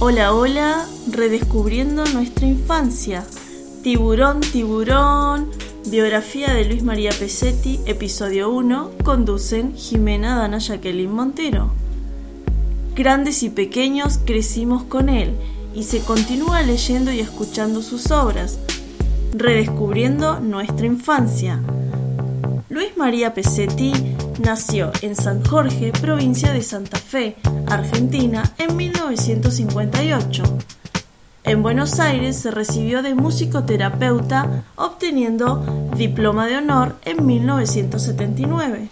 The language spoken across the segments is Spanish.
Hola, hola, redescubriendo nuestra infancia. Tiburón, tiburón. Biografía de Luis María Pesetti, episodio 1, conducen Jimena Dana Jacqueline Montero. Grandes y pequeños crecimos con él y se continúa leyendo y escuchando sus obras, redescubriendo nuestra infancia. Luis María Pesetti nació en San Jorge, provincia de Santa Fe, Argentina, en 1958. En Buenos Aires se recibió de musicoterapeuta, obteniendo diploma de honor en 1979.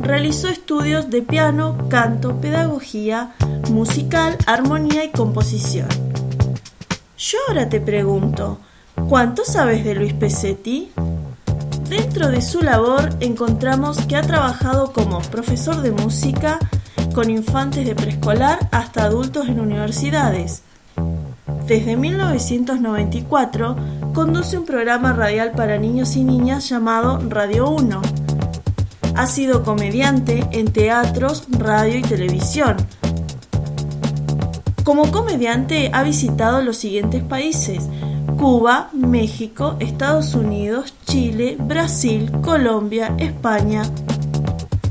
Realizó estudios de piano, canto, pedagogía, musical, armonía y composición. Yo ahora te pregunto, ¿cuánto sabes de Luis Pesetti? Dentro de su labor encontramos que ha trabajado como profesor de música con infantes de preescolar hasta adultos en universidades. Desde 1994 conduce un programa radial para niños y niñas llamado Radio 1. Ha sido comediante en teatros, radio y televisión. Como comediante ha visitado los siguientes países: Cuba, México, Estados Unidos, Chile, Brasil, Colombia, España.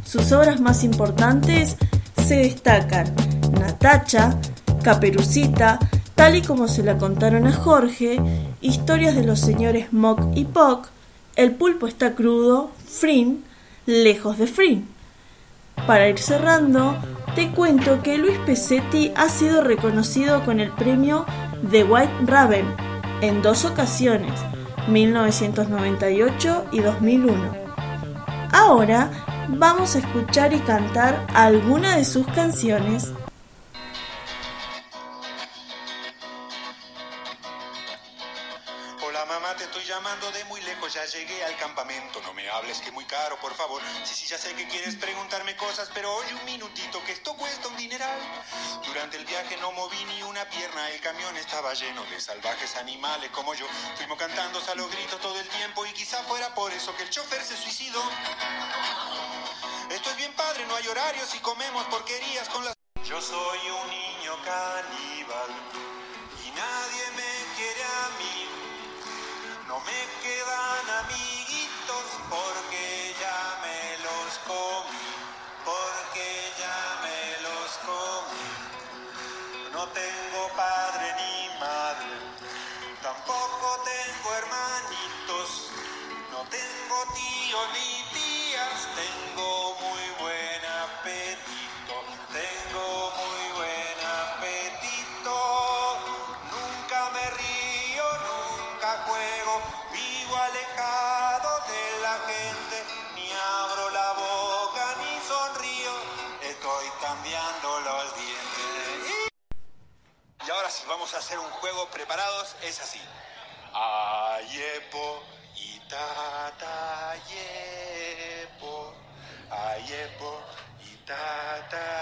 Sus obras más importantes se destacan Natacha, Caperucita, tal y como se la contaron a Jorge, historias de los señores Mock y Pock, El pulpo está crudo, Frin, Lejos de Frin. Para ir cerrando, te cuento que Luis Pesetti ha sido reconocido con el premio The White Raven en dos ocasiones, 1998 y 2001. Ahora vamos a escuchar y cantar alguna de sus canciones llamando de muy lejos, ya llegué al campamento. No me hables que muy caro, por favor. Sí, sí, ya sé que quieres preguntarme cosas, pero oye un minutito, que esto cuesta un dineral. Durante el viaje no moví ni una pierna, el camión estaba lleno de salvajes animales como yo. Fuimos cantando a los todo el tiempo y quizá fuera por eso que el chofer se suicidó. Esto es bien padre, no hay horarios y comemos porquerías con las... Yo soy un niño caníbal Me quedan amiguitos porque ya me los comí, porque ya me los comí. No tengo padre ni madre, tampoco tengo hermanitos, no tengo tío ni tías, tengo muy buen vivo alejado de la gente, ni abro la boca ni sonrío, estoy cambiando los dientes. Y ahora sí, vamos a hacer un juego preparados, es así. Ayepo, itata, yepo, ayepo, itata, ye.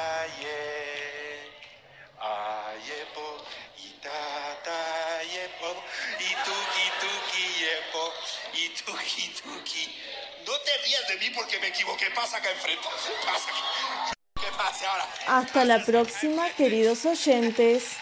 Yepo, ituki, tuki, yepo, ituki, tuki. No te rías de mí porque me equivoqué, pasa acá enfrente, pasa. ¿Qué pasa ahora? Hasta la próxima, queridos oyentes.